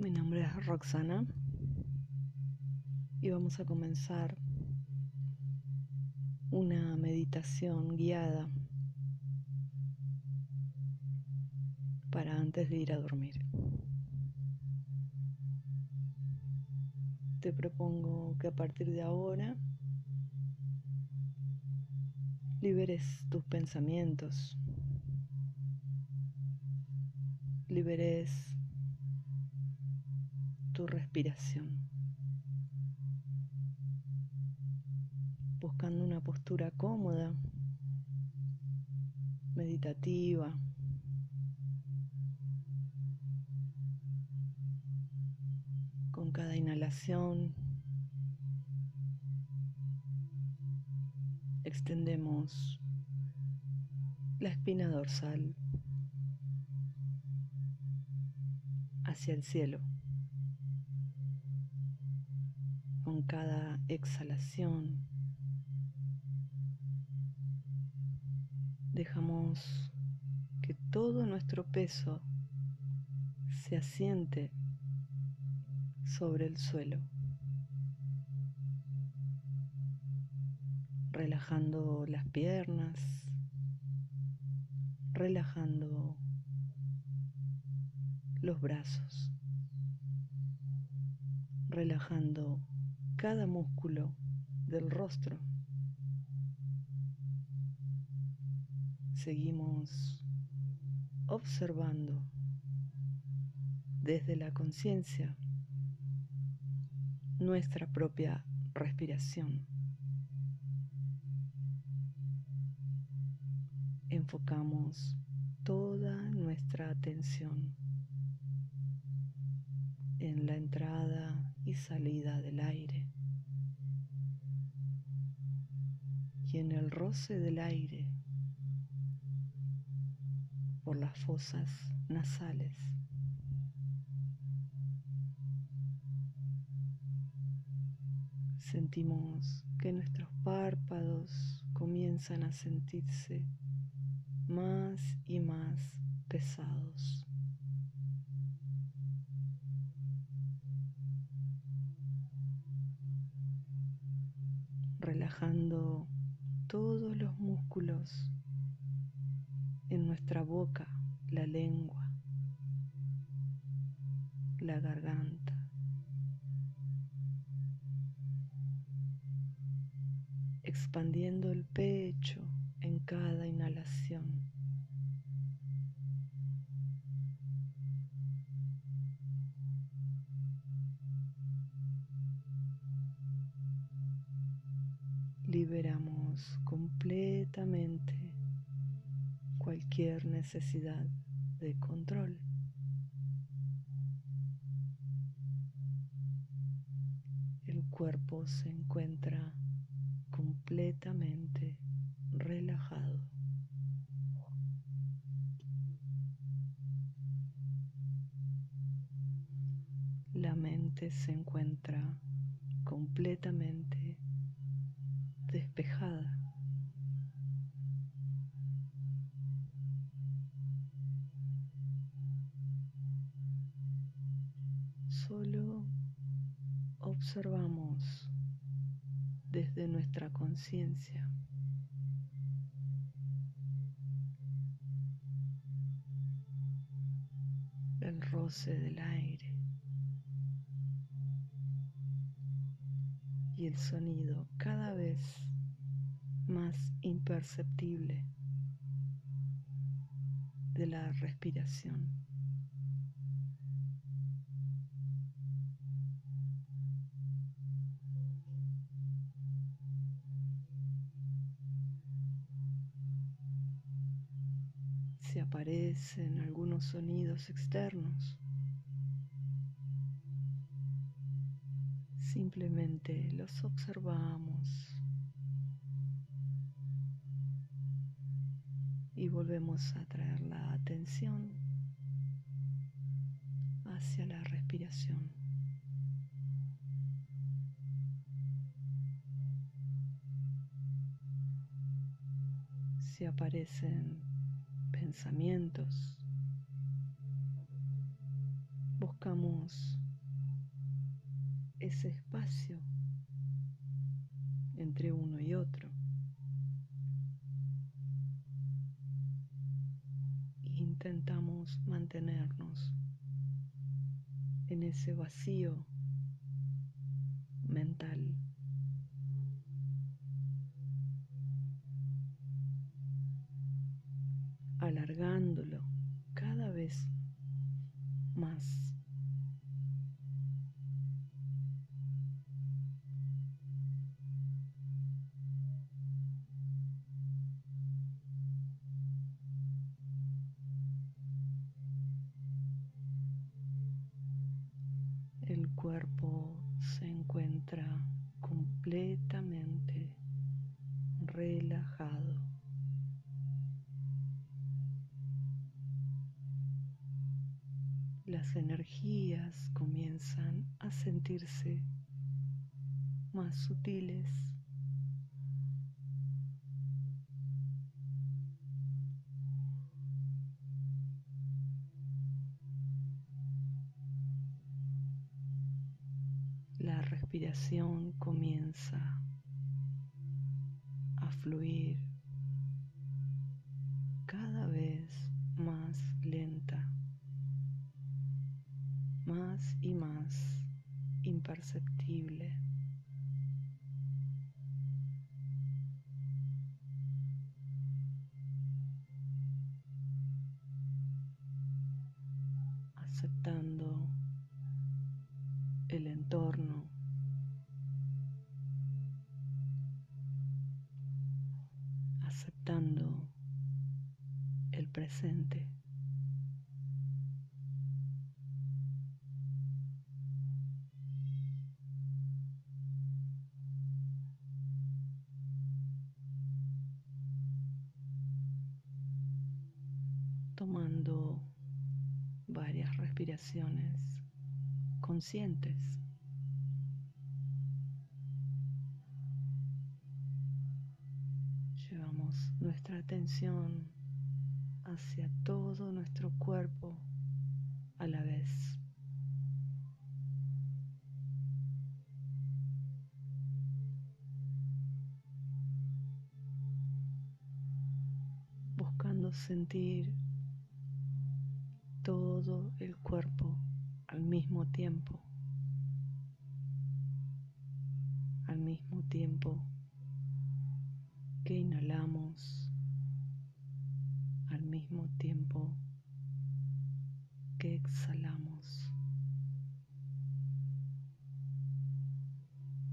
Mi nombre es Roxana y vamos a comenzar una meditación guiada para antes de ir a dormir. Te propongo que a partir de ahora liberes tus pensamientos, liberes tu respiración, buscando una postura cómoda, meditativa. Con cada inhalación extendemos la espina dorsal hacia el cielo. con cada exhalación. Dejamos que todo nuestro peso se asiente sobre el suelo, relajando las piernas, relajando los brazos, relajando cada músculo del rostro. Seguimos observando desde la conciencia nuestra propia respiración. Enfocamos toda nuestra atención en la entrada y salida del aire. Y en el roce del aire por las fosas nasales. Sentimos que nuestros párpados comienzan a sentirse más y más pesados. Relajando todos los músculos en nuestra boca, la lengua, la garganta. Expandiendo el pecho en cada inhalación. Liberamos completamente cualquier necesidad de control. El cuerpo se encuentra completamente relajado. La mente se encuentra completamente despejada. Solo observamos desde nuestra conciencia. el roce del aire y el sonido cada vez más imperceptible de la respiración. Si aparecen algunos sonidos externos, Simplemente los observamos y volvemos a traer la atención hacia la respiración. Si aparecen pensamientos. Buscamos ese espacio entre uno y otro. Intentamos mantenernos en ese vacío mental. alargándolo cada vez más. El cuerpo se encuentra completamente relajado. Las energías comienzan a sentirse más sutiles. La respiración comienza a fluir cada vez más lenta, más y más imperceptible. Aceptando el presente. Tomando varias respiraciones conscientes. Nuestra atención hacia todo nuestro cuerpo a la vez. Buscando sentir todo el cuerpo al mismo tiempo, al mismo tiempo que inhalamos, al mismo tiempo que exhalamos.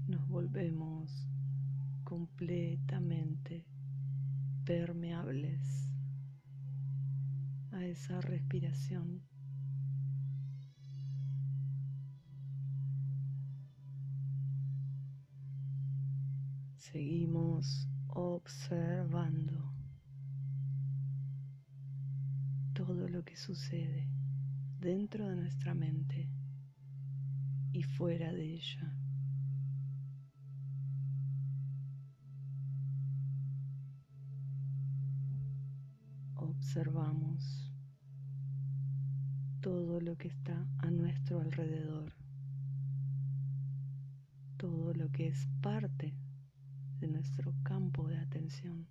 Nos volvemos completamente permeables a esa respiración. Seguimos observando todo lo que sucede dentro de nuestra mente y fuera de ella. Observamos todo lo que está a nuestro alrededor, todo lo que es parte de nuestro campo de atención,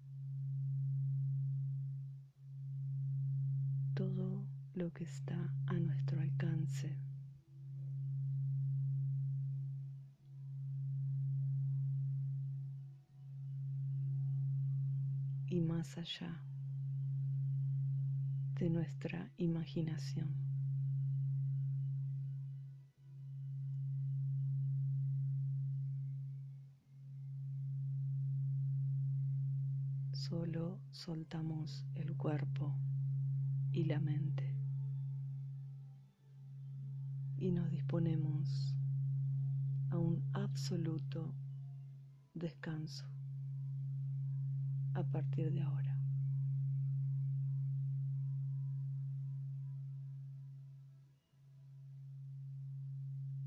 todo lo que está a nuestro alcance. Y más allá de nuestra imaginación. Solo soltamos el cuerpo y la mente y nos disponemos a un absoluto descanso a partir de ahora.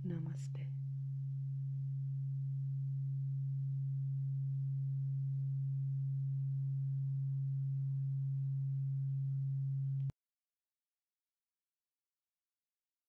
Namaste.